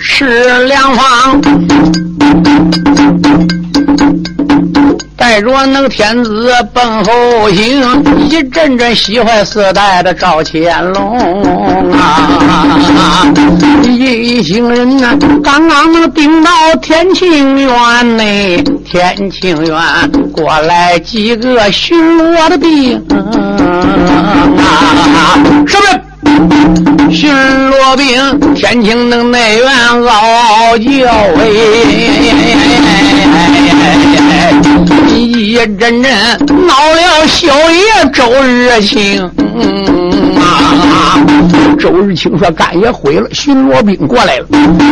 是两方。带着那个天子奔后行，一阵阵喜欢四代的赵乾隆啊！一行人呐，刚刚那兵到天庆院内，天庆院过来几个巡逻的兵啊！什么？巡逻兵，天庆的内院嗷嗷叫哎！一阵阵闹了小爷周日清啊！周日清说干爷毁了，巡逻兵过来了。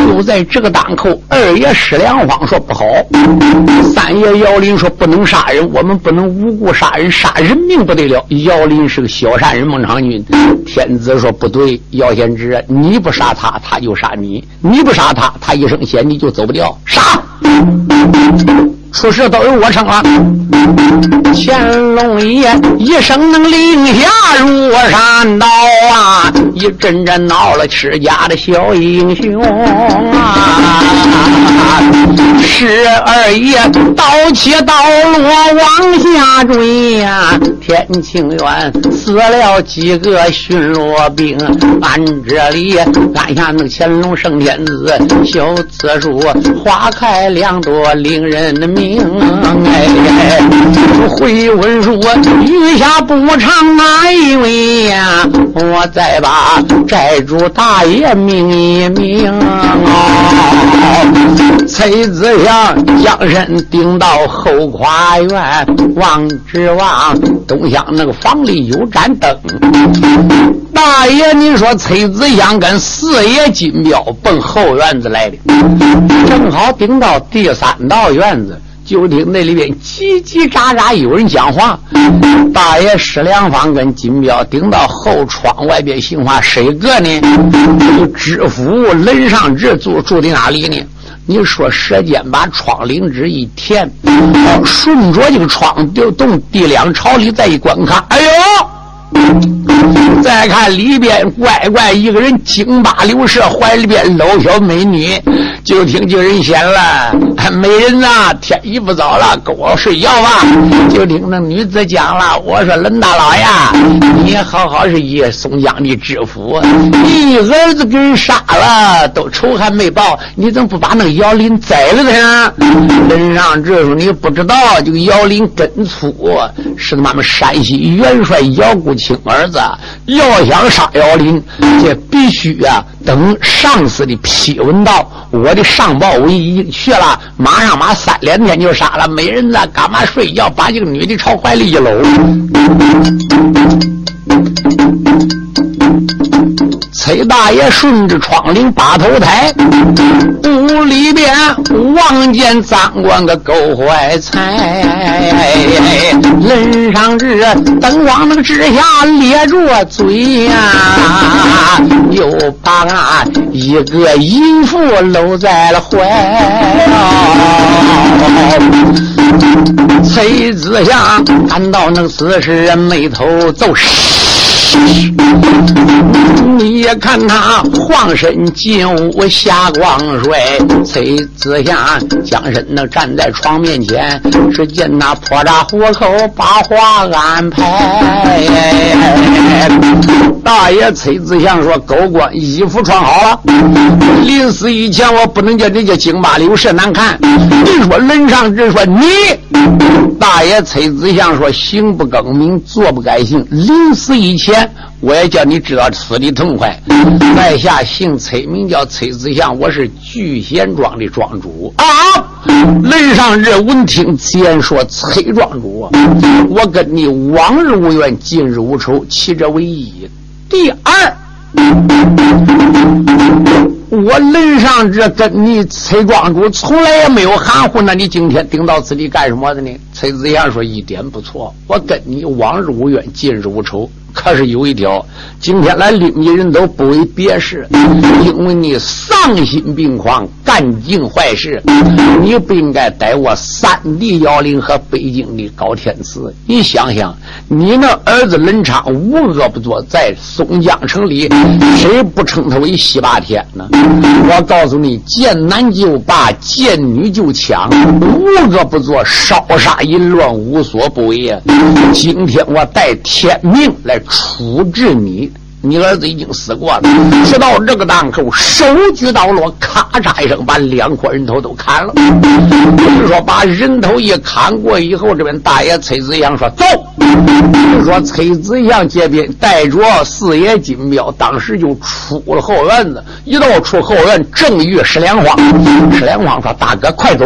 就在这个档口，二爷施良方说不好，三爷姚林说不能杀人，我们不能无故杀人，杀人命不得了。姚林是个小善人，孟尝君。天子说不对，姚贤侄，你不杀他，他就杀你；你不杀他，他一声血你就走不掉。杀！出事都由我成了。乾隆爷一声能令下如山倒啊，一阵阵闹了吃家的小英雄啊。十二爷刀起刀落往下追呀，天庆院死了几个巡逻兵，俺这里俺下那乾隆圣天子小字书，花开两朵令人的命。哎，回文书，余下不长哪一位呀？我再把寨主大爷命一命。崔子祥将身顶到后花园，望只望东厢那个房里有盏灯。大爷，你说崔子祥跟四爷金彪奔后院子来的，正好顶到第三道院子。就听那里边叽叽喳喳有人讲话，大爷施良方跟金彪顶到后窗外边行话，谁个呢？知府任尚志住住的哪里呢？你说舌尖把窗棂纸一填，顺着这个窗就动地梁朝里再一观看，哎呦！再看里边乖乖一个人金巴流射，怀里边搂小美女。就听就人闲了，美人呐，天已不早了，跟我睡觉吧。就听那女子讲了，我说冷大老呀，你好好是一松江的知府，你儿子给人杀了，都仇还没报，你怎么不把那个姚林宰了他？人上这时候你不知道，这个姚林根粗，是他妈们山西元帅姚国亲儿子，要想杀姚林，这必须啊，等上司的批文到。我的上报我已经去了，马上马三两天就杀了没人了，干嘛睡觉？把这个女的朝怀里一搂。崔大爷顺着窗棂把头抬，屋里边望见赃官个够坏财，人上日灯光那个之下咧着嘴呀，又把俺一个淫妇搂在了怀。崔子祥看到那死尸眉头皱。你也看他晃身进屋下光睡，崔子祥将身那站在床面前，只见那破扎虎口把话安排。大爷崔子祥说：“狗官衣服穿好了，临死以前我不能叫人家京八柳射难看。”你说人上人说你，大爷崔子祥说：“行不更名，坐不改姓，临死以前。”我也叫你知道死的痛快。在下姓崔，名叫崔子祥，我是聚贤庄的庄主啊。雷上日闻听此言，说崔庄主，我跟你往日无怨，近日无仇，其者为一。第二，我雷上这跟你崔庄主从来也没有含糊，那你今天顶到此地干什么的呢？崔子祥说一点不错，我跟你往日无怨，近日无仇。可是有一条，今天来领你人都不为别事，因为你丧心病狂，干尽坏事，你不应该带我三弟姚林和北京的高天赐。你想想，你那儿子冷昌无恶不作，在松江城里，谁不称他为西霸天呢？我告诉你，见男就霸，见女就抢，无恶不作，烧杀淫乱无所不为呀！今天我带天命来。处置你，你儿子已经死过了。直到这个档口，手举刀落，咔嚓一声，把两颗人头都砍了。是说把人头一砍过以后，这边大爷崔子祥说走。是说崔子祥这边带着四爷金彪，当时就出了后院子。一到出后院，正遇石莲花。石莲花说：“大哥，快走，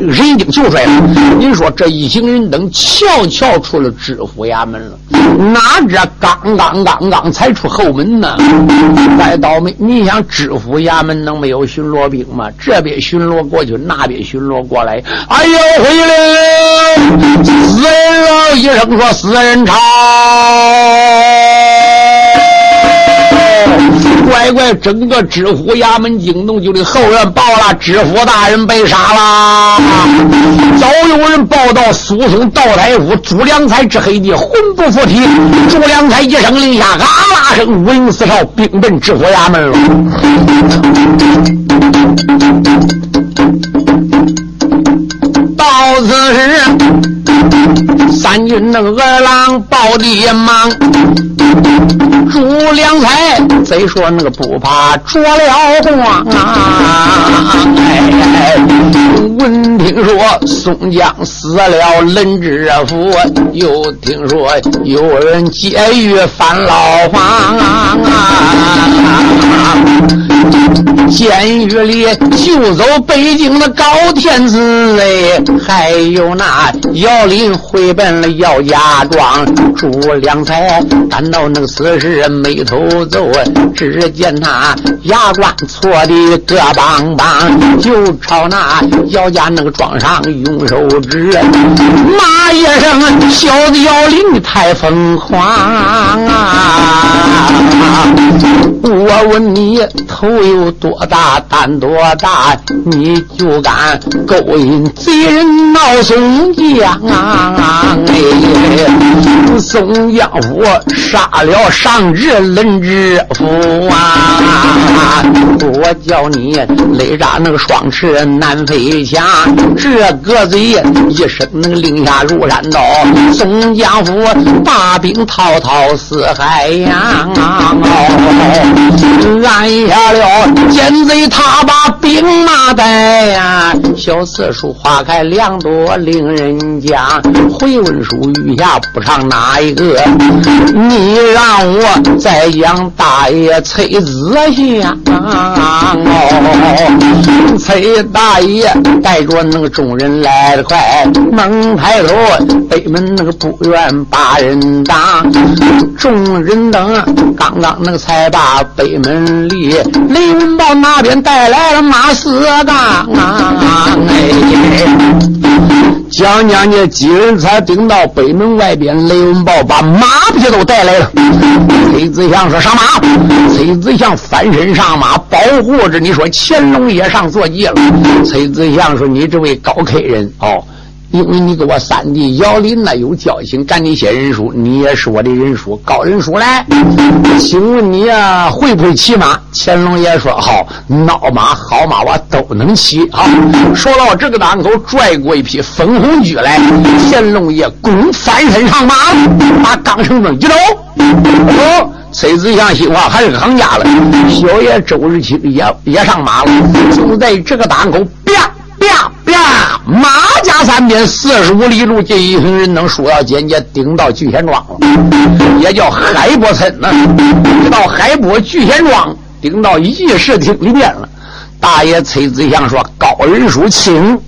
人已经救出来了。”您说这一行人等悄悄出了知府衙门了。哪知刚刚刚刚才出后门呢，再倒霉！你想知府衙门能没有巡逻兵吗？这边巡逻过去，那边巡逻过来。哎呦，回来了！死人了。医生说：“死人朝。”乖乖，整个知府衙门惊动，就的后院报了，知府大人被杀了。早有人报道，苏松道太府朱良才之黑弟魂不附体。朱良才一声令下，啊啦声，五营四哨兵奔知府衙门了。到此时，三军那个二郎报的忙。朱良才贼说那个不怕着了光啊！闻听说宋江死了，冷知府又听说有人劫狱翻牢房啊！监狱里救走北京的高天子哎，还有那姚林回奔了姚家庄，朱良才赶到那个死时眉头皱，只见他牙关搓的个邦邦，就朝那姚家那个庄上用手指，骂一声小子姚林太疯狂啊！我问你头我有多大胆多大，你就敢勾引贼人闹宋江啊！哎，宋江府杀了上至冷知府啊！我叫你勒扎那个双翅难飞翔，这个嘴一声那个令下如山倒，宋江府大兵滔滔似海洋啊！按下了奸贼，他把兵马带呀。小刺书花开两朵，令人讲。回文书余下不唱哪一个？你让我再讲大爷崔子祥。哦，崔大爷带着那个众人来得快，猛抬头，北门那个不远把人挡。众人等刚刚那个才把北门离，雷文豹那边带来了马四刚。哎，讲讲这几人才顶到北门外边，雷文豹把马匹都带来了。崔子祥说：“上马！”崔子祥翻身上马，保护着。你说乾隆爷上坐骑了。崔子祥说：“你这位高客人哦。”因为你跟我三弟姚林那有交情，赶紧写人书，你也是我的人书，高人书来。请问你啊，会不会骑马？乾隆爷说好，孬马好马我都能骑。好，说到这个档口，拽过一匹粉红驹来，乾隆爷弓翻身上马，把钢绳子一抖，哦，崔子祥心话还是行家了。小爷周日清也也上马了，就在这个档口，啪。啪马家三边四十五里路，这一行人能说到简介，顶到聚贤庄了，也叫海波村呢。到海波聚贤庄，顶到议事厅里边了。大爷崔子祥说：“高人书请，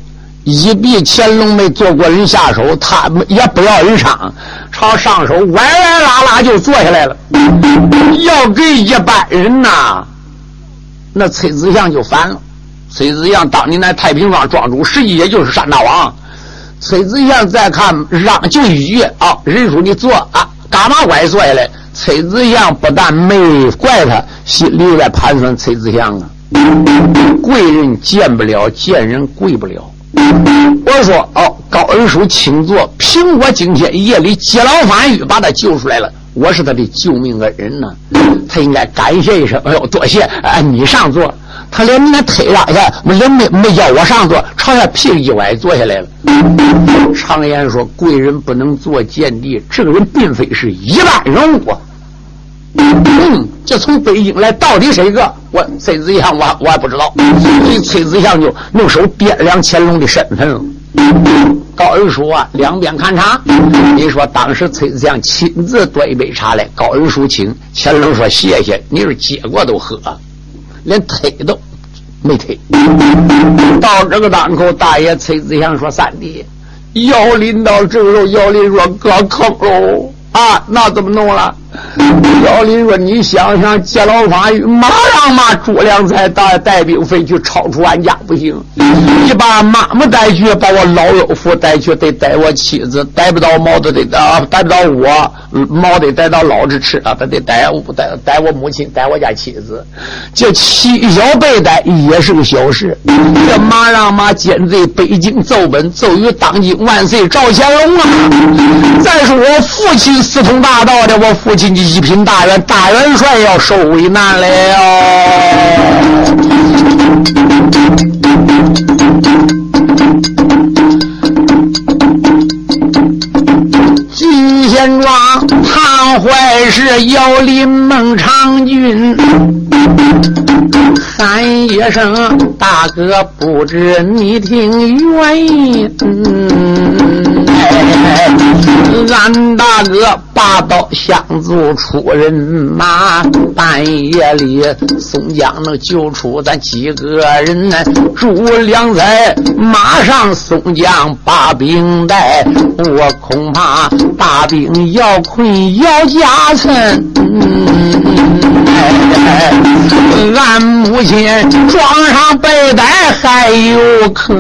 一比乾隆没做过人下手，他也不要人伤，朝上手歪歪拉拉就坐下来了。要给一般人呐，那崔子祥就烦了。”崔子祥当年那太平庄庄主，实际也就是山大王。崔子祥再看让就一句啊，人叔你坐啊，干嘛乖坐下来？崔子祥不但没怪他，心里在盘算崔子祥啊，贵人见不了，见人贵不了。我说哦，高恩叔请坐，凭我今天夜里劫牢反狱，把他救出来了。我是他的救命恩人呢，他应该感谢一声。哎呦，多谢！哎，你上座。他连那腿拉下，连没没叫我上座，朝下屁股一歪，坐下来了。常言说，贵人不能做贱地，这个人并非是一般人物。嗯，这从北京来，到底谁个？我崔子祥，我我还不知道。所以崔子祥就用手掂量乾隆的身份了。高恩叔啊，两边看茶。你说当时崔子祥亲自端一杯茶来，高恩叔请。乾隆说谢谢。你说接过都喝，连推都没推。到这个当口，大爷崔子祥说：“三弟，要临到这时候，姚林说搁坑喽啊，那怎么弄了？”姚林说：“你想想，劫牢法，马上马朱良才带带兵飞去，超出俺家不行。你把妈妈带去，把我老岳父带去，得带我妻子，带不到毛都得啊，带不到我毛得带到老子吃啊，他得带我带带我母亲，带我家妻子。这七小辈带也是个小事。这马上马奸贼北京奏本，奏于当今万岁赵乾隆啊！再说我父亲四通大道的，我父亲的。”一品大元，大元帅要受为难了。金贤庄唐怀是姚林孟尝君。喊一声大哥，不知你听原因。俺大哥拔刀相助出人马，半夜里宋江能救出咱几个人呢？朱良才马上宋江把兵带，我恐怕大兵要困要加村。俺母亲装上背带还有可，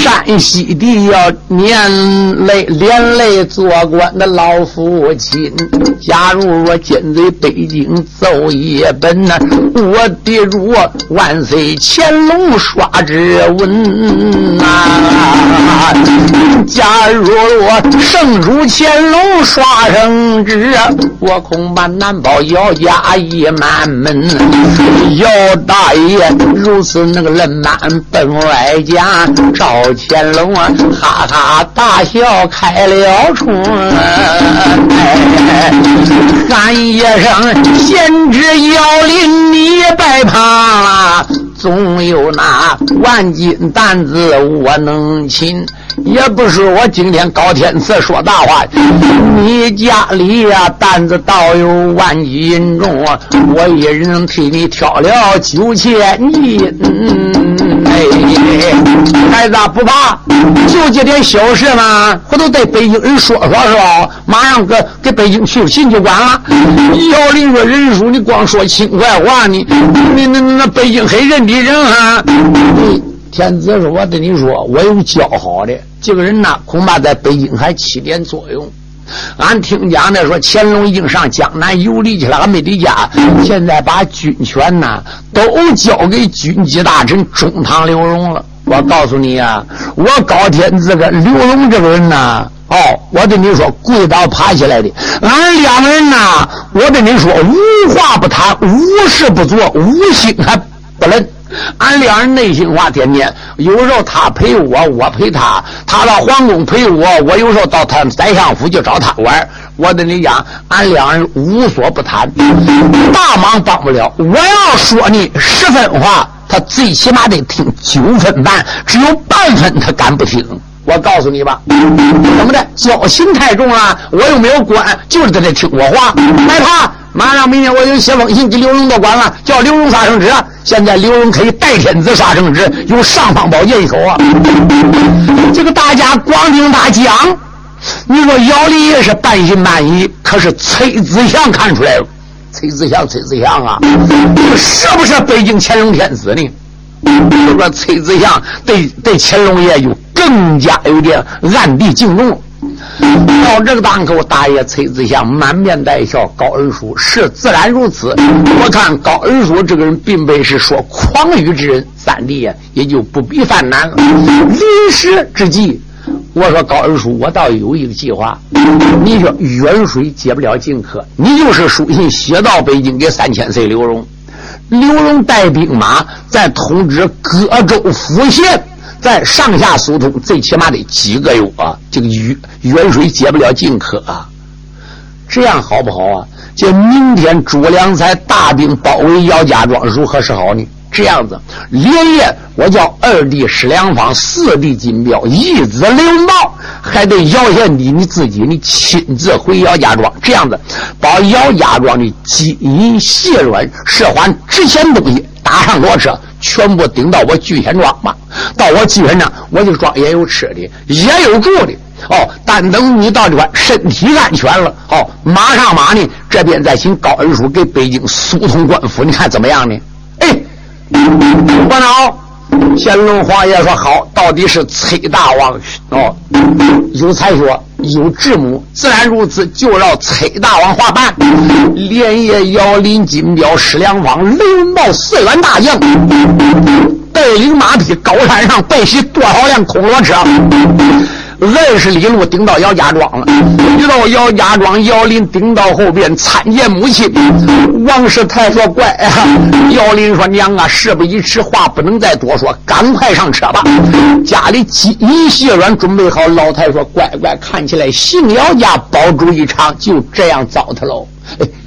山西的要连累连累做官的老父亲。假如我奸贼北京奏一本呐，我的主万岁乾隆刷指纹呐。假如我圣主乾隆刷圣旨，我恐怕难保姚家一满门。姚大爷如此那个冷满奔外家，赵乾隆啊哈哈大笑开了春。喊一声贤侄姚林，你别怕，总有那万斤担子我能擒。也不是我今天高天赐说大话，你家里呀担子倒有万斤重，我一人替你挑了九千斤。哎，孩子不怕，就这点小事嘛，回头对北京人说说是吧？马上给给北京去信就完了。姚林说：“人叔，你光说轻快话，你你那那北京很认的人啊。”天子说：“我跟你说，我有较好的这个人呐，恐怕在北京还起点作用。俺听讲的说，乾隆已经上江南游历去了，俺没得家。现在把军权呐都交给军机大臣中堂刘荣了。我告诉你呀，我高天子跟刘荣这个人呐，哦，我跟你说，跪倒爬起来的。俺两个人呐，我跟你说，无话不谈，无事不做，无心还不能。”俺两人内心话天天，有时候他陪我，我陪他；他到皇宫陪我，我有时候到他宰相府去找他玩。我跟你讲，俺两人无所不谈，大忙帮不了。我要说你十分话，他最起码得听九分半，只有半分他敢不听。我告诉你吧，怎么的？交情太重了，我又没有官，就是在这听我话，害怕。马上明天我就写封信给刘荣到官了，叫刘荣杀圣旨。现在刘荣可以代天子杀圣旨，有尚方宝剑一口啊！这个大家光听他讲，你说姚林也是半信半疑，可是崔子祥看出来了，崔子祥，崔子祥啊，是不是北京乾隆天子呢？就说崔子祥对对乾隆爷就更加有点暗地敬重。到这个当口，大爷崔子祥满面带笑，高恩叔是自然如此。我看高恩叔这个人并非是说狂语之人，三弟呀也就不必犯难了。临时之际。我说高二叔，我倒有一个计划。你说远水解不了近渴，你就是书信写到北京给三千岁刘荣，刘荣带兵马再通知各州府县，再上下疏通，最起码得几个月啊。这个远远水解不了近渴啊，这样好不好啊？这明天朱良才大兵包围姚家庄，如何是好呢？这样子，连夜我叫二弟石良方，四弟金彪，一子刘茂，还得姚贤弟你自己，你亲自回姚家庄。这样子，把姚家庄的金银细软、涉环值钱东西打上骡车，全部顶到我聚贤庄吧。到我聚贤庄，我就庄也有吃的，也有住的。哦，但等你到这块，身体安全了，哦，马上马呢，这边再请高恩叔给北京疏通官府，你看怎么样呢？哎。班长，乾隆皇爷说好，到底是崔大王哦，有才学，有智谋，自然如此，就让崔大王话办。连夜摇林金彪、施良方、雷文茂四员大将，带领马匹，高山上拜袭多少辆空骡车。二十里路顶到姚家庄了，一到姚家庄，姚林顶到后边参见母亲。王世泰说：“怪！”姚林说：“娘啊，事不宜迟，话不能再多说，赶快上车吧。家里金银细软准备好。”老太说：“乖乖，看起来姓姚家保住一场，就这样糟蹋喽。”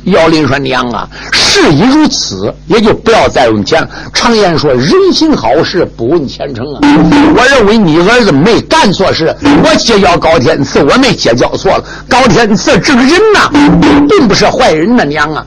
姚林说：“娘啊，事已如此，也就不要再问钱了。常言说，人行好事不问前程啊。我认为你儿子没干错事，我结交高天赐，我没结交错了。高天赐这个人呐，并不是坏人呐，娘啊。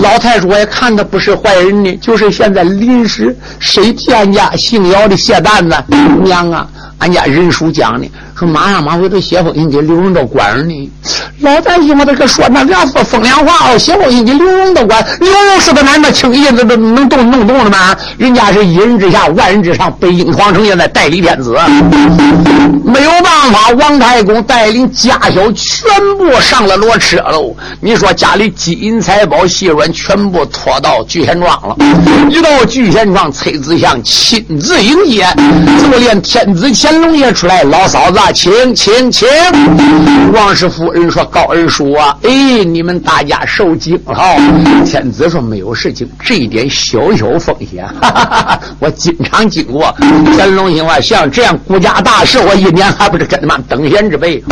老太说，我也看他不是坏人呢，就是现在临时谁替俺家姓姚的卸担子，娘啊。”俺家人书讲呢，说马上马回头写封信给刘荣道官儿呢。老百姓我这个说那两说风凉话哦，写封信给刘荣道官。刘荣是个男的，轻易的都能动弄动了吗？人家是一人之下，万人之上，北京皇城现在代理天子，没有办法。王太公带领家小全部上了骡车喽。你说家里金银财宝细软全部拖到聚贤庄了。一到聚贤庄，崔子祥亲自迎接，就连天子。乾隆也出来，老嫂子，请请请！王氏夫人说：“高二叔啊，哎，你们大家受惊了。”天子说：“没有事情，这一点小小风险，哈哈哈哈我经常经过。”乾隆心话：“像这样国家大事，我一年还不是跟他妈等闲之辈。”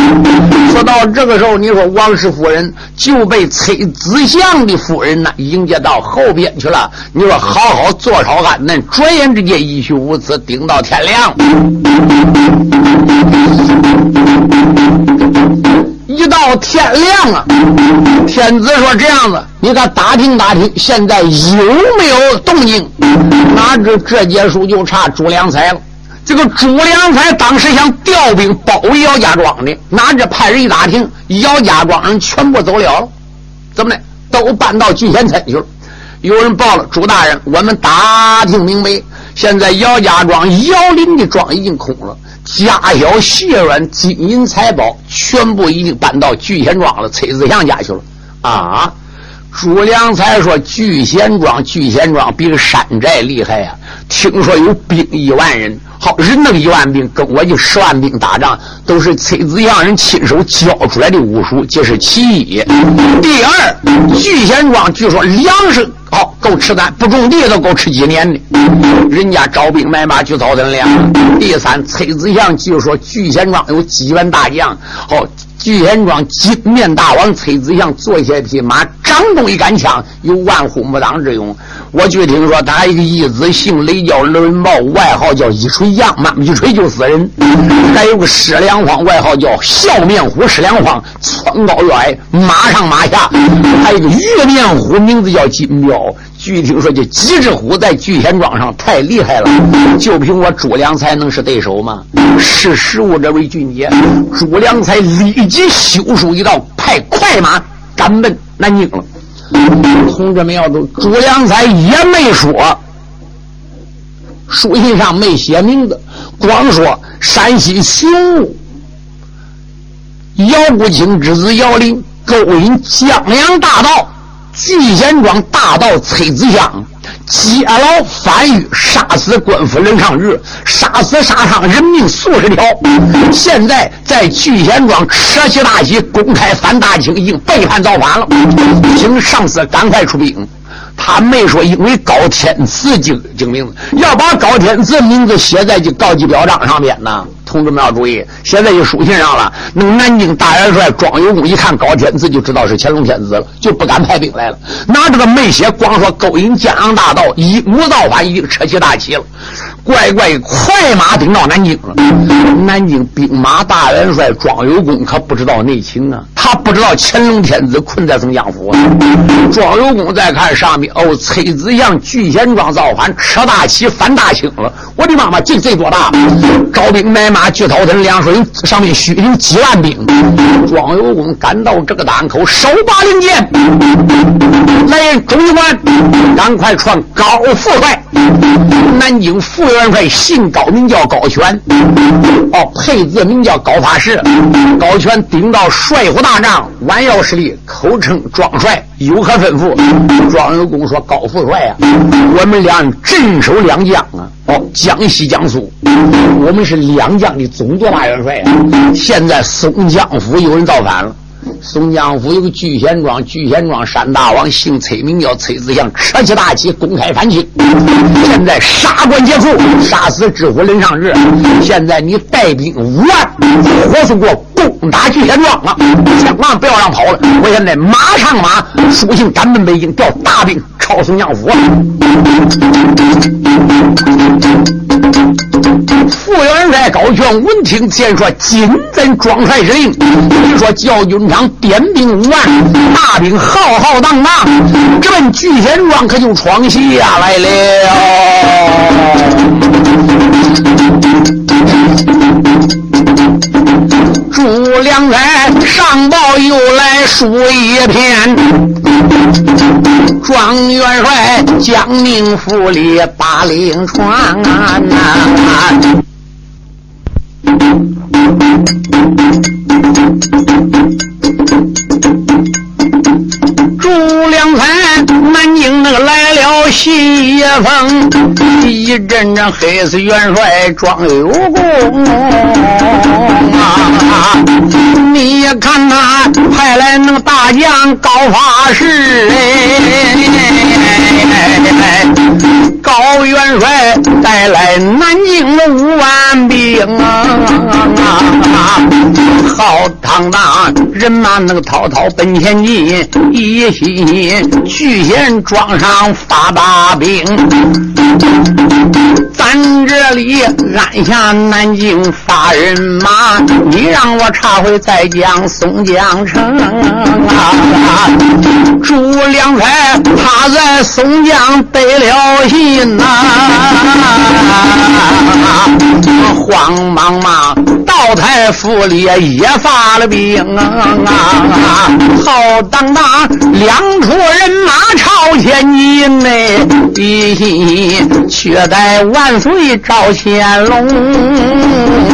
说到这个时候，你说王氏夫人就被崔子祥的夫人呢迎接到后边去了。你说好好坐烧安那，转眼之间一去无此，顶到天亮。一到天亮啊，天子说这样子，你看打听打听，现在有没有动静？哪知这结束就差朱良才了。这个朱良才当时想调兵包围姚家庄的，哪知派人一打听，姚家庄人全部走了了，怎么的？都搬到聚贤村去了。有人报了，朱大人，我们打听明白。现在姚家庄、姚林的庄已经空了，家小细软、金银财宝全部已经搬到聚贤庄了，崔子祥家去了。啊！朱良才说：“聚贤庄，聚贤庄比山寨厉害呀！听说有兵一万人。”好人那个一万兵跟我就十万兵打仗，都是崔子祥人亲手教出来的武术，这是其一。第二，聚贤庄据说粮食好够吃咱不种地都够吃几年的，人家招兵买马去造屯粮。第三，崔子祥据说聚贤庄有几员大将，好。聚贤庄金面大王崔子祥坐下匹马，掌中一杆枪，有万户莫当之勇。我据听说，他一个义子姓雷，叫雷文茂，外号叫一锤杨，妈一锤就死人。还有个施良方，外号叫笑面虎。施良方蹿高越矮，马上马下。还有一个月面虎，名字叫金彪。据听说，这几只虎在聚贤庄上太厉害了，就凭我朱良才能是对手吗？识时务者为俊杰。朱良才立即修书一道，派快马赶奔南京了。同志们要走，朱良才也没说，书信上没写名字，光说山西雄武姚不清之子姚林勾引江洋大盗聚贤庄大盗崔子祥。劫牢反狱，杀死官府任尚日，杀死沙场人命数十条。现在在聚贤庄扯起大旗，公开反大清，已经背叛造反了。请上司赶快出兵。他没说因为高天赐精精名，要把高天赐名字写在这告急表彰上面呢。同志们要注意，现在就书信上了。那个南京大元帅庄有功一看高天赐，就知道是乾隆天子了，就不敢派兵来了。拿这个没写，光说勾引江洋大盗，一无造反，已经扯起大旗了。乖乖，快马顶到南京了。南京兵马大元帅庄有功可不知道内情啊，他不知道乾隆天子困在松江府。庄有功再看上面，哦，崔子祥聚贤庄造反，扯大旗反大清了。我的妈妈，这这多大？招兵买马，聚讨屯粮水，上面需有几万兵。庄有功赶到这个档口，手把令箭，来人，中军官，赶快传高副帅。南京副元帅姓高，名叫高全，哦，配字名叫高发石。高全顶到帅府大帐，弯腰施礼，口称庄帅，有何吩咐？庄有功说：“高副帅呀，我们俩镇守两江啊，江西、江苏，我们是两江的总督大元帅啊。现在松江府有人造反了。”松江府有个聚贤庄，聚贤庄山大王姓崔，名叫崔子祥，扯起大旗公开反清。现在杀官劫富，杀死知府任尚志。现在你带兵五万，火速给我攻打聚贤庄啊！千万不要让跑了！我现在马上马，书信赶奔北京，调大兵抄松江府。副元帅高全闻听先说：“谨遵庄帅之令。你说教军长点兵五万，大兵浩浩荡荡，这奔聚贤庄，可就闯下来了。”朱良才上报又来书一篇，庄元帅将命府里把令传。朱良才，南京那个来了新一封，一阵阵黑死元帅装有功啊！你看他派来那个大将高发师哎，高元帅带来南京的五万兵啊！浩荡荡人马那个滔滔奔前进，一心聚贤庄上发大兵。咱这里安下南京发人马，你让我查回再将松江城啊！朱良才他在松江得了信呐，慌忙忙老太府里也发了兵啊！浩荡荡两处人马朝前进呢，一却待万。岁赵乾隆！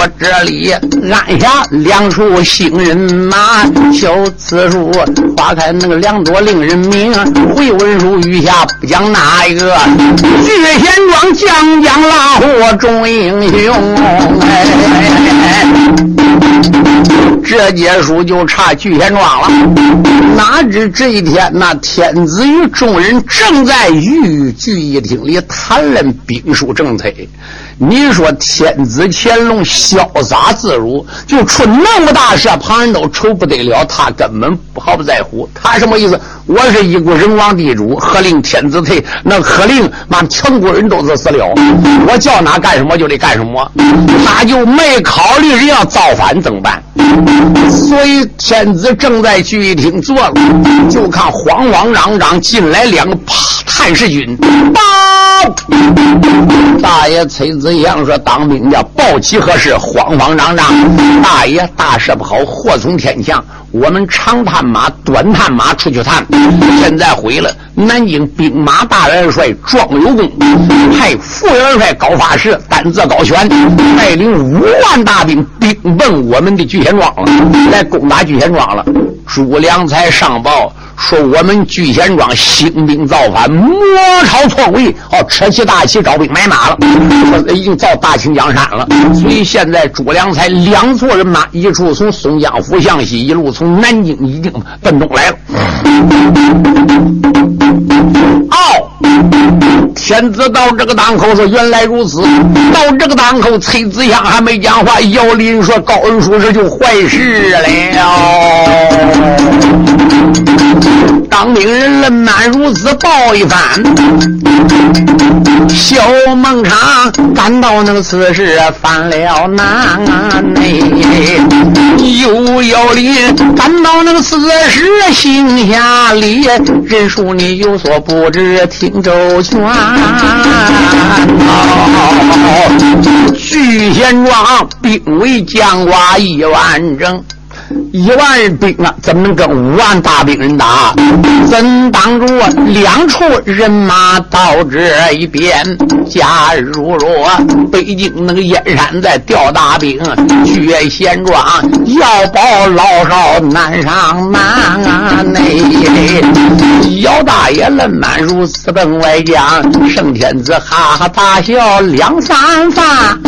我这里按下两处新人马，小字数划开那个两朵令人名，回文书余下不讲哪一个？聚贤庄将将拉货众英雄，这节书就差聚贤庄了。哪知这一天，那天子与众人正在御聚。一厅里谈论兵书政策，你说天子乾隆潇洒自如，就出那么大事，旁人都愁不得了，他根本毫不在乎。他什么意思？我是一股人王地主，喝令天子退，那喝令，那全国人都是死了。我叫哪干什么就得干什么，他就没考虑人要造反怎么办。所以天子正在聚义厅坐了，就看慌慌张张进来两个探视军。报。大爷崔子阳说：“当兵的报起何事？慌慌张张。大爷大事不好，祸从天降。我们长探马、短探马出去探，现在毁了。南京兵马大元帅庄有功派副元帅高发士、担责高悬，带领五万大兵兵奔我们的聚贤庄了，来攻打聚贤庄了。朱良才上报。”说我们聚贤庄兴兵造反，魔超错位，哦，扯起大旗招兵买马了，已经造大清江山了。所以现在朱良才两撮人马，一处从松江府向西，一路从南京已经奔东来了。哦，天子到这个当口说：“原来如此。”到这个当口，崔子祥还没讲话，姚林说：“高恩叔这就坏事了。”当兵人冷满如此报一番，小孟尝感到那个此事犯了难内，又姚林感到那个此事心下里，人数你有所不知，听周全。聚贤庄兵为将寡一万整。一万兵啊，怎么能跟五万大兵人打？怎挡住两处人马到这一边？假如若北京那个燕山在调大兵，聚贤庄要保老少难上难啊！内姚大爷冷满如此等外将，圣天子哈哈大笑两三番。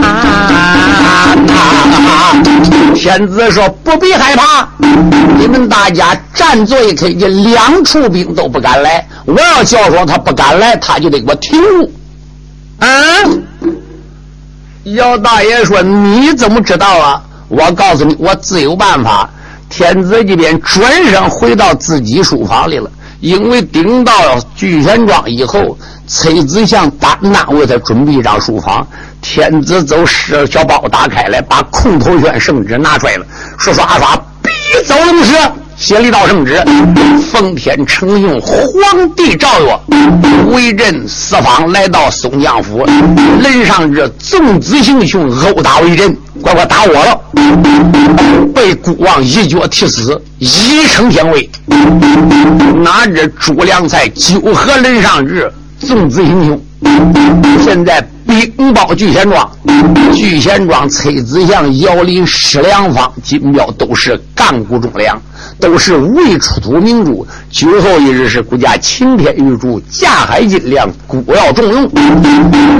天子说不必害。怕！你们大家站最开，这两处兵都不敢来。我要叫说他不敢来，他就得给我停住。嗯，姚大爷说：“你怎么知道啊？”我告诉你，我自有办法。天子这边转身回到自己书房里了，因为顶到聚贤庄以后，崔子祥单单为他准备一张书房。天子走是小包打开来，把空头宣圣旨拿出来了，说刷刷，必走龙蛇，写了一道圣旨，奉天承运，皇帝诏曰：为朕四方来到松江府，人上这纵子行凶，殴打为朕，乖乖打我了，被孤王一脚踢死，以称天威。拿着朱良才纠合人上志，纵子行凶，现在。兵包聚贤庄，聚贤庄崔子祥、姚林、施良方、金彪都是干部忠良，都是未出土明珠。酒后一日是国家擎天玉柱，架海金梁，古要重用。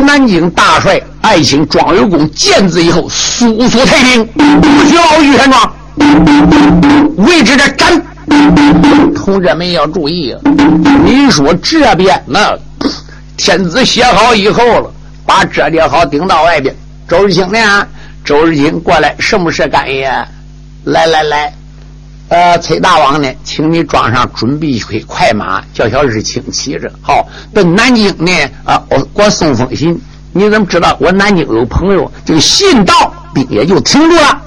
南京大帅爱卿庄有功见字以后，速速退兵，不需要聚贤庄，为之这斩。同志们要注意，你说这边呢，天子写好以后了。把折叠好，顶到外边。周日清呢？周日清过来，什么事干爷？来来来，呃，崔大王呢？请你装上准备一匹快马，叫小日清骑着，好奔南京呢。啊，我给我送封信。你怎么知道我南京有朋友？这个信到，兵也就停住了。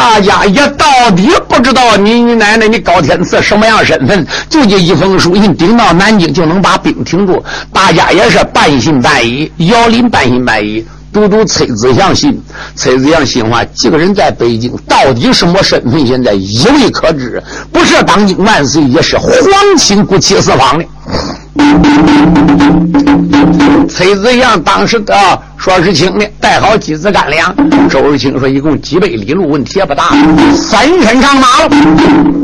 大家也到底不知道你你奶奶你高天赐什么样身份，就这一封书信顶到南京就能把兵停住。大家也是半信半疑，姚林半信半疑，读读崔子祥信。崔子祥心话：几个人在北京到底什么身份？现在一未可知，不是当今万岁，也是皇亲国戚四方的。崔子祥当时啊，说是清的，带好几子干粮。周日清说一共几百里路，问题也不大。三天上马了。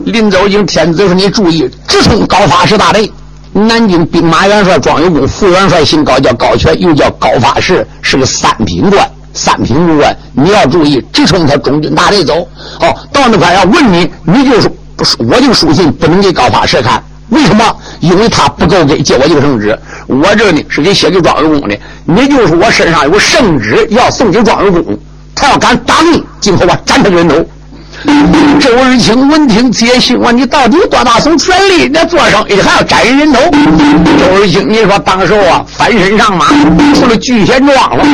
临走前，天子说你注意，直冲高发石大队。南京兵马元帅庄有功，副元帅姓高，叫高全，又叫高发士，是个三品官，三品武官。你要注意，直冲他中军大队走。哦，到那块要问你，你就说，我这个书信不能给高发士看。为什么？因为他不够给借我一个圣旨，我这呢是给写给庄有功的。你就是我身上有圣旨要送给庄有功，他要敢打你，今后我斩他个人头。周日清闻听接信问你到底多大从权力？那做生意还要沾人头。周日清，你说当时啊，翻身上马，出了聚贤庄了。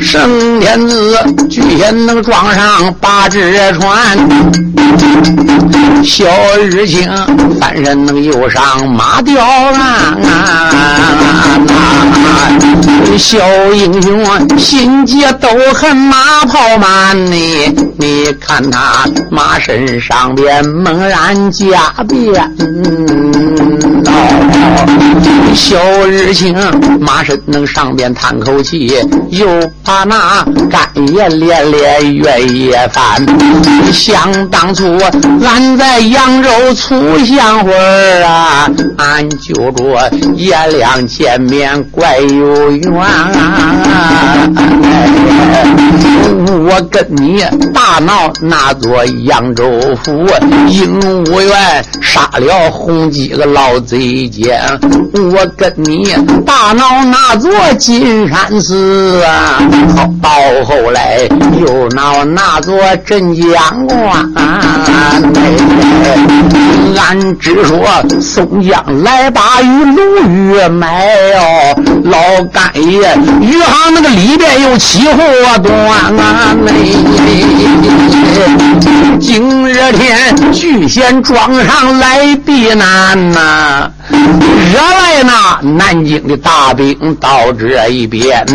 圣天子聚贤能庄上八只船，小日清翻身能又上马吊鞍。小英雄心结都恨马跑慢呢，你看他马身上边猛然加鞭。小日清马身能上边叹口气，又把那干爷连连月夜翻。想当初俺在扬州出香会儿啊，俺就着爷俩见面怪有缘。我跟你大闹那座扬州府，鹦鹉园杀了红几个老贼奸。我跟你大闹那座金山寺啊，到后来又闹那座镇江关。俺只说宋江来把与鲁豫买哦，老干爷余杭那个里边有起火端啊！今日天聚贤庄上来避难呐。惹来那南京的大兵到这一边，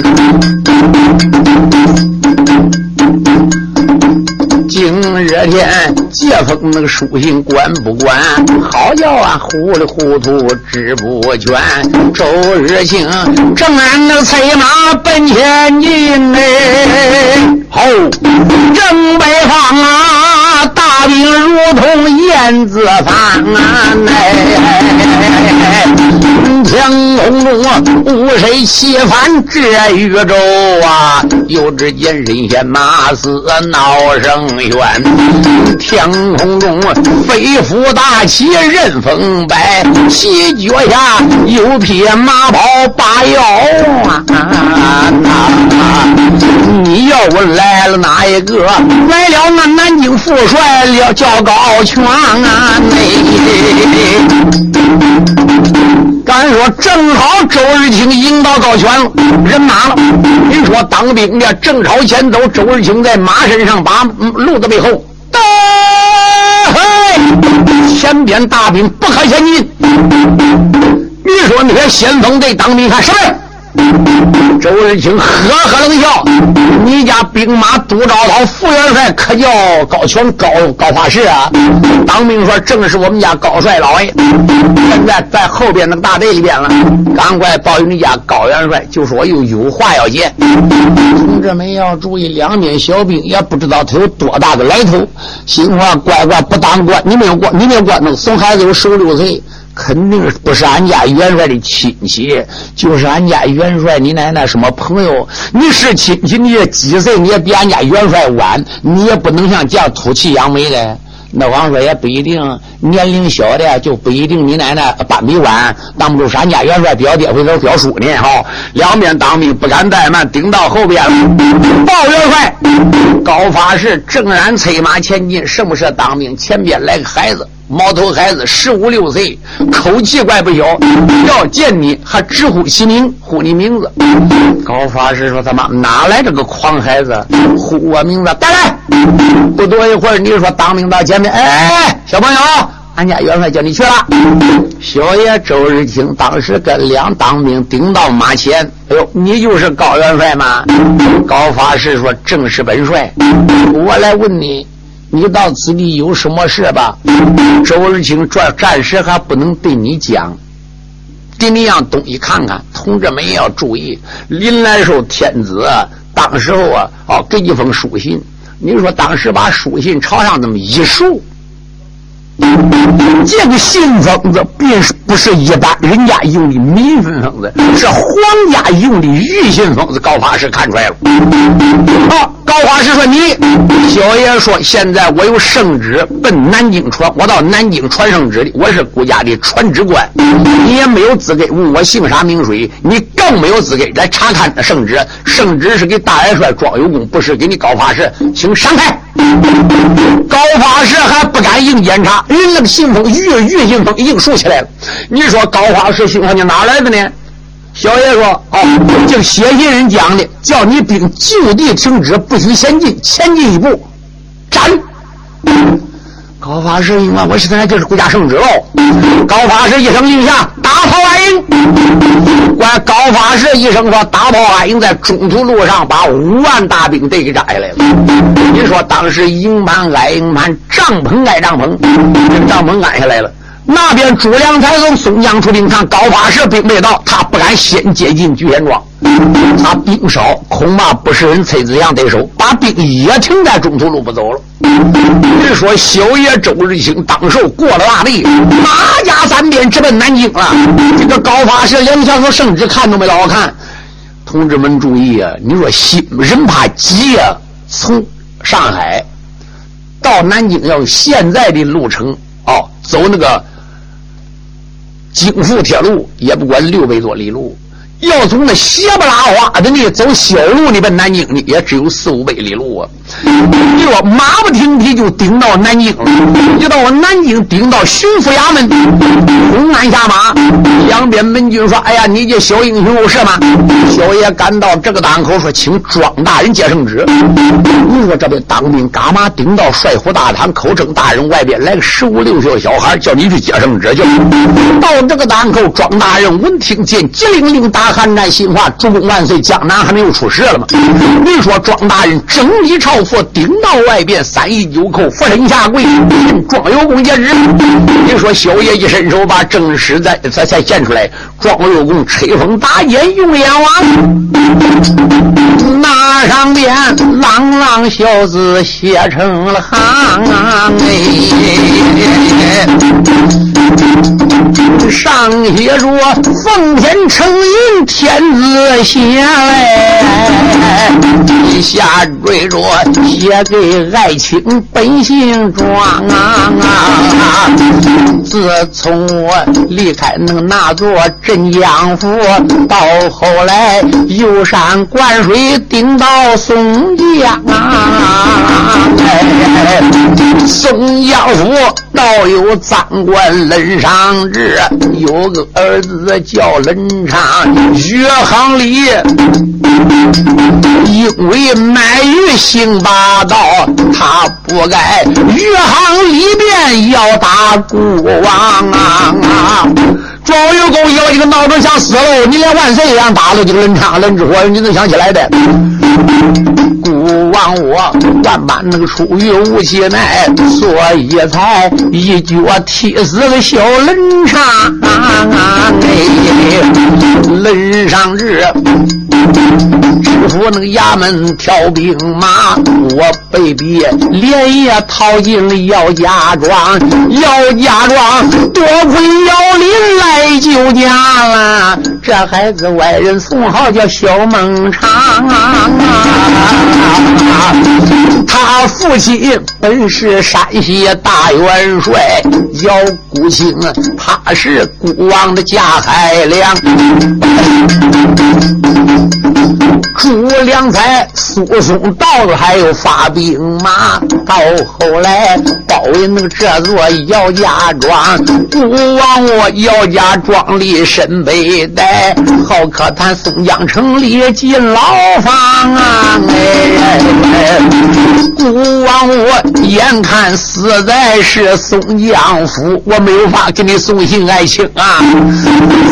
今日天接封那个书信管不管？好叫啊糊里糊涂知不全。周日清正俺那催马奔前进嘞，吼！正北方啊，大兵如同燕子翻哎。天空中无谁欺犯这宇宙啊！又只见人仙马嘶闹声冤，天空中啊飞虎大旗任风摆，旗脚下有匹马跑把腰啊！你要问来了哪一个？来了俺南京副帅了，叫高全啊！敢说正好周日清引到高泉了，人马了。你说当兵的正朝前走，周日清在马身上把路子背后，哎，前边大兵不可前进。你说那些先锋队当兵看什么？周日清呵呵冷笑：“你家兵马都招讨副元帅可叫高全高高法师啊？”当兵说：“正是我们家高帅老爷，现在在后边那个大队里边了。赶快报与你家高元帅，就说又有话要见。同志们要注意，两边小兵也不知道他有多大的来头，心话乖乖不当官，你没有官，你没有官弄，送孩子有十五六岁。”肯定不是俺家元帅的亲戚，就是俺家元帅你奶奶什么朋友？你是亲戚，你也几岁？你也比俺家元帅晚，你也不能像这样吐气扬眉的。那王说也不一定，年龄小的就不一定。你奶奶班比晚，当不住是俺家元帅表爹或者表叔呢？哈，两边当兵不敢怠慢，顶到后边了。报元帅，高发师正然催马前进，什么时当兵？前边来个孩子。毛头孩子十五六岁，口气怪不小。要见你还直呼其名，呼你名字。高法师说：“他妈哪来这个狂孩子？呼我名字，带来。”不多一会儿，你说当兵到前面，哎，小朋友，俺家元帅叫你去了。小爷周日清当时跟两当兵顶到马前，哎呦，你就是高元帅吗？高法师说：“正是本帅。”我来问你。你到此地有什么事吧？周日清这暂时还不能对你讲，给你样东西看看。同志们也要注意，临来寿天子当时候啊，哦，给一封书信。你说当时把书信朝上这么一竖，这个信封子并不是一般人家用的民信封子，是皇家用的御信封子。高法师看出来了。啊，高法师说：“你，小爷说现在我有圣旨奔南京传，我到南京传圣旨的，我是国家的传旨官，你也没有资格问我姓啥名谁，你更没有资格来查看圣旨。圣旨是给大元帅庄有功，不是给你高法师，请闪开。高法师还不敢硬检查，人那个信封越越信封硬竖起来了。你说高花石信封你哪来的呢？小爷说：“哦，就写信人讲的，叫你兵就地停止，不许前进，前进一步，斩。”高法师一问：“我现在就是国家圣旨喽。”高法师一声令下，打炮安营。管高法师一声说：“打炮安营，在中途路上把五万大兵队给扎下来了。”你说当时营盘挨营盘，帐篷挨帐篷，这帐篷安下来了。那边朱良才从松江出兵，看高法师兵没到，他不敢先接近聚贤庄。他兵少，恐怕不是人崔子祥得手，把兵也停在中途路不走了。你说小爷周日清当受过了大地，马家三边直奔南京了。这个高法师两小时圣旨看都没好看。同志们注意啊！你说心人怕急呀，从上海到南京要现在的路程哦，走那个。京沪铁路也不管六百多里路，要从那斜不拉花的那走小路呢奔南京呢，也只有四五百里路啊。你说马不停蹄就顶到南京了，一到南京顶到巡抚衙门，公安下马，两边门军说：“哎呀，你这小英雄有事吗？”小爷赶到这个档口说：“请庄大人接圣旨。”你说这边当兵干嘛顶到帅府大堂口称大人外边来个十五六岁的小孩叫你去接圣旨去？到这个档口，庄大人闻听见急灵灵打大喊战心话：“主公万岁！江南还没有出事了吗？”你说庄大人整衣朝。佛顶到外边，三一九叩，俯身下跪，庄有功接旨。你说小爷一伸手，把正史再再才现出来。庄有功吹风打箭，用眼望，那上边朗朗小字写成了行哎，上写着奉天承运，天子写来，下缀着。写给爱卿本姓庄啊啊！自从我离开那那座镇江府，到后来游山灌水，顶到松江啊！松江府倒有赃官任上志，有个儿子叫任昌，岳行里因为卖鱼行霸道，他不该余杭里边要打孤王啊！庄有功有一个闹钟想死喽，你连万岁一样打了，这个冷昌冷之火，你能想起来的？孤王我万般那个出于无其奈，所以才一脚踢死了小冷昌。哎，冷上日。知府那个衙门挑兵马，我被逼连夜逃进了姚家庄。姚家庄多亏姚林来救家了，这孩子外人送号叫小孟尝啊。他父亲本是山西大帅，叫顾兴，他是孤王的家海良。朱良才、苏松到了还有发兵马，到后来包围那个这座姚家庄，孤王我姚家庄里身背带，好可叹松江城里进牢房啊！哎，孤王我眼看死在是松江府，我没有法给你送信爱卿啊！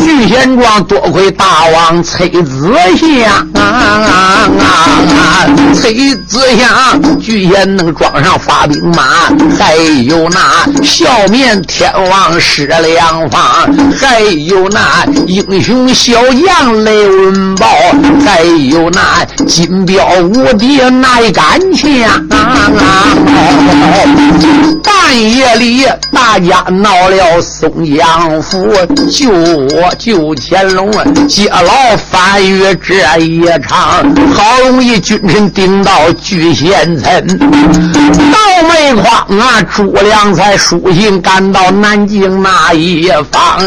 聚贤庄多亏大王崔子祥啊！啊啊！崔子祥居然能装上发兵马，还有那笑面天王施良方，还有那英雄小将雷文豹，还有那金彪无敌耐杆枪。夜里，大家闹了松江府，救我救乾隆，接牢翻狱这一场，好容易君臣顶到聚贤村，倒霉筐啊！朱良才书信赶到南京那一方，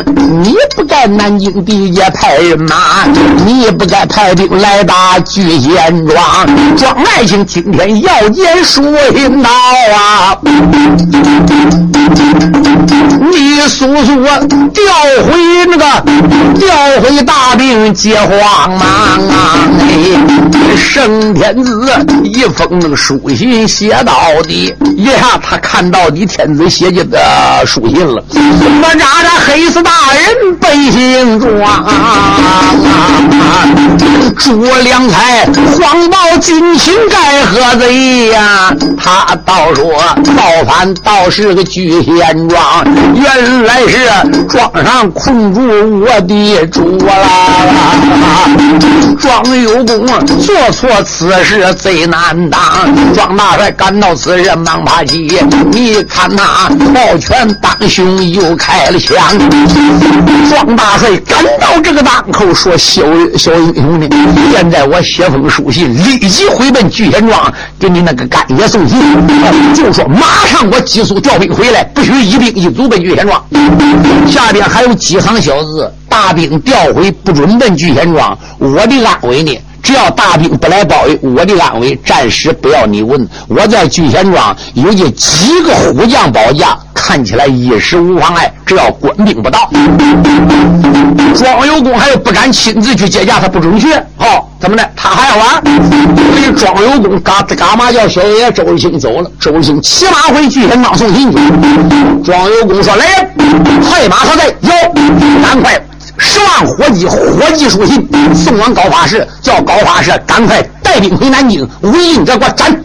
你不该南京地界派人马，你不该派兵来打聚贤庄，庄爱卿今天要见书信到啊！你叔叔调回那个调回大兵接慌忙啊！圣天子一封那个书信写到底，一下他看到你天子写进的书信了。我让这黑死大人背行状，朱良才谎报军情该何贼呀？他倒说造反倒是个聚贤庄，原来是庄上困住我的主啦！庄有功做错此事最难当，庄大帅赶到此时忙爬起，你看他抱拳当胸又开了枪。庄大帅赶到这个档口，说：“小小英雄呢？现在我写封书信，立即回奔聚贤庄，给你那个干爷送信，就说马上我急速调兵回来，不许一兵一卒奔聚贤庄。下边还有几行小字：大兵调回，不准奔聚贤庄。我的安危呢？”只要大兵不来包围，我的安危暂时不要你问。我在聚贤庄有这几个虎将保驾，看起来一时无妨碍。只要官兵不到，庄有功还有不敢亲自去接驾，他不准去。好，怎么的？他还要玩。所以庄有功嘎嘎嘛叫小爷周日兴走了。周日兴骑马回聚贤庄送信去。庄有功说：“来，快马何在？有，赶快。”十万火急，火急书信送往高法师，叫高法师赶快带兵回南京，围应者给我斩。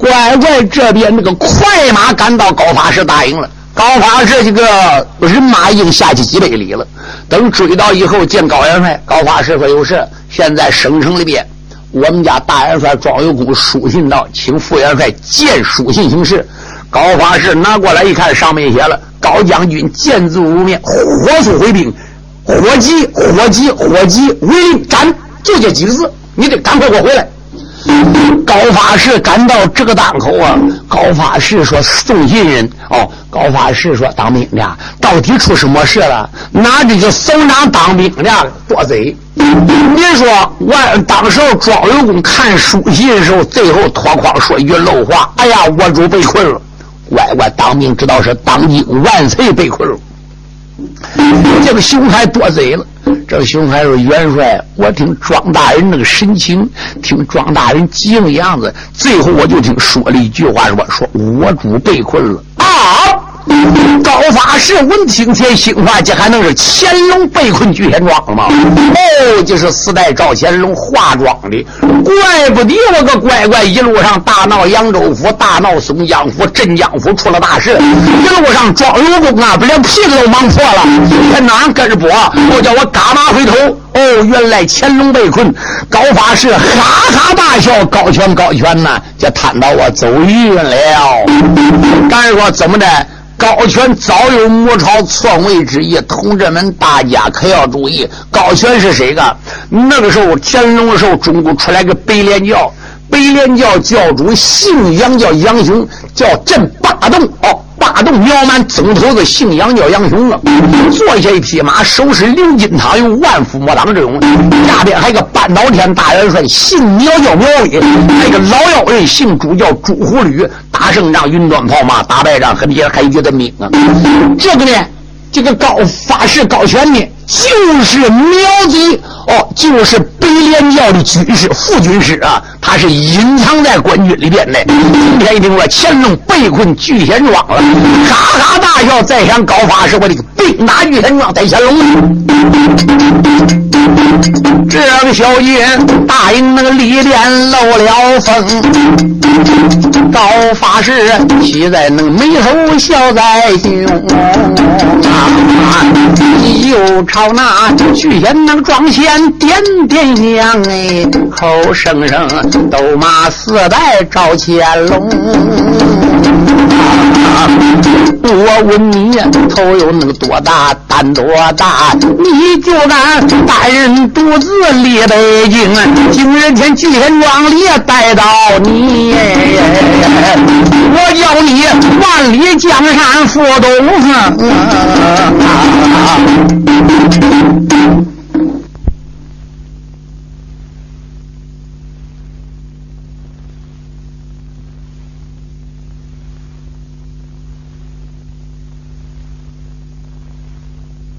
乖乖，这边那个快马赶到，高法师大营了。高法师这个人马已经下去几百里了。等追到以后，见高元帅，高法师说有事。现在省城里边，我们家大元帅庄有功书信到，请副元帅见书信行事。高法师拿过来一看，上面写了。高将军见字如面，火速回兵，火急火急火急，为令斩，就这几个字，你得赶快给我回来。高法师赶到这个档口啊，高法师说送信人哦，高法师说当兵的到底出什么事了？哪这个省长当兵的多贼？你说我当时候庄有功看书信的时候，最后脱光说一句漏话，哎呀，我主被困了。乖乖当兵，知道是当今万岁被困了。这个熊孩多嘴了。这熊孩说：“元帅，我听庄大人那个神情，听庄大人急的样子，最后我就听说了一句话，说说我主被困了啊。”高法师闻听前心话，这还能是乾隆被困聚贤庄吗？哦，就是四代赵乾隆化妆的，怪不得我个乖乖一路上大闹扬州府，大闹松江府、镇江府，出了大事。一路上庄有功啊，不连屁都忙破了，他哪跟着播？我叫我嘎马回头。哦，原来乾隆被困，高法师哈哈大笑，高拳高拳呐，就摊到我走运了。但是说怎么的？高权早有谋朝篡位之意，同志们，大家可要注意，高权是谁个？那个时候乾隆的时候，中国出来个白莲教，北莲教教主姓杨，叫杨雄，叫镇八洞哦。大洞苗蛮总头子姓杨叫杨雄啊，坐下一匹马，手持鎏金汤，有万夫莫挡之勇。下边还有个半岛天大元帅，姓苗叫苗威，还有个老妖人姓朱叫朱虎吕，打胜仗云端炮马，打败仗和别人还有觉得命啊。这个呢，这个高法师高权呢。就是苗族哦，就是北联教的军师副军师啊，他是隐藏在官军里边的。今天一听说乾隆被困聚贤庄了，哈哈大笑，再想高法师，我的个兵打聚贤庄，逮乾隆。这个小姐答应那个李殿漏了风，高法师喜在那个眉头，笑在胸啊。就朝那巨贤那个庄前点点香，哎，口声声都骂四代赵乾隆。我问你，头有那个多大，胆多大？你就敢单人独自离北京？今日天聚贤庄里带到你，我叫你万里江山赴东。